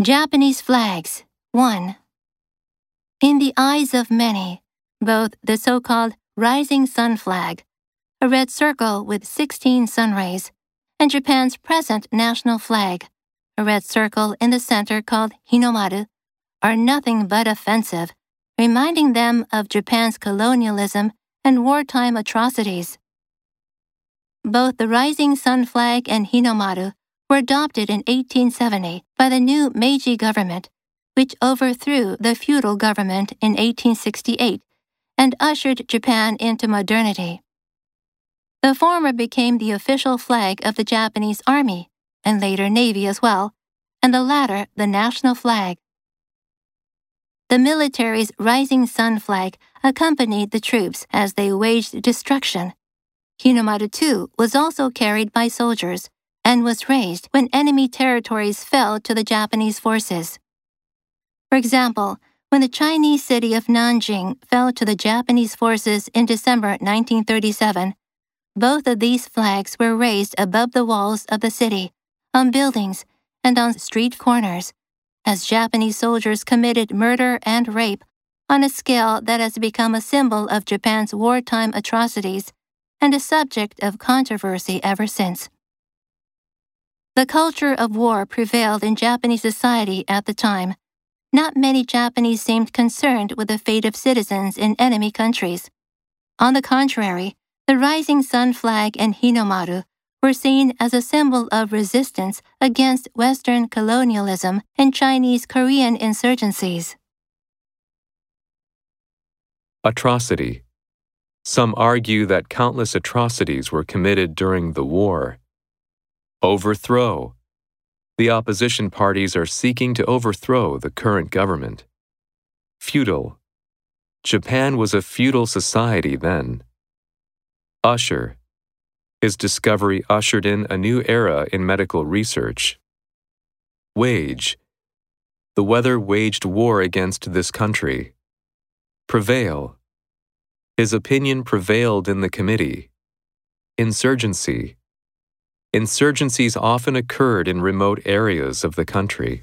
Japanese flags 1. In the eyes of many, both the so called rising sun flag, a red circle with 16 sun rays, and Japan's present national flag, a red circle in the center called Hinomaru, are nothing but offensive, reminding them of Japan's colonialism and wartime atrocities. Both the rising sun flag and Hinomaru were adopted in 1870 by the new Meiji government, which overthrew the feudal government in 1868 and ushered Japan into modernity. The former became the official flag of the Japanese Army, and later Navy as well, and the latter the national flag. The military's rising sun flag accompanied the troops as they waged destruction. Hinomaru too was also carried by soldiers and was raised when enemy territories fell to the Japanese forces. For example, when the Chinese city of Nanjing fell to the Japanese forces in December 1937, both of these flags were raised above the walls of the city, on buildings, and on street corners, as Japanese soldiers committed murder and rape on a scale that has become a symbol of Japan's wartime atrocities and a subject of controversy ever since. The culture of war prevailed in Japanese society at the time. Not many Japanese seemed concerned with the fate of citizens in enemy countries. On the contrary, the rising sun flag and Hinomaru were seen as a symbol of resistance against Western colonialism and Chinese Korean insurgencies. Atrocity. Some argue that countless atrocities were committed during the war. Overthrow. The opposition parties are seeking to overthrow the current government. Feudal. Japan was a feudal society then. Usher. His discovery ushered in a new era in medical research. Wage. The weather waged war against this country. Prevail. His opinion prevailed in the committee. Insurgency. Insurgencies often occurred in remote areas of the country.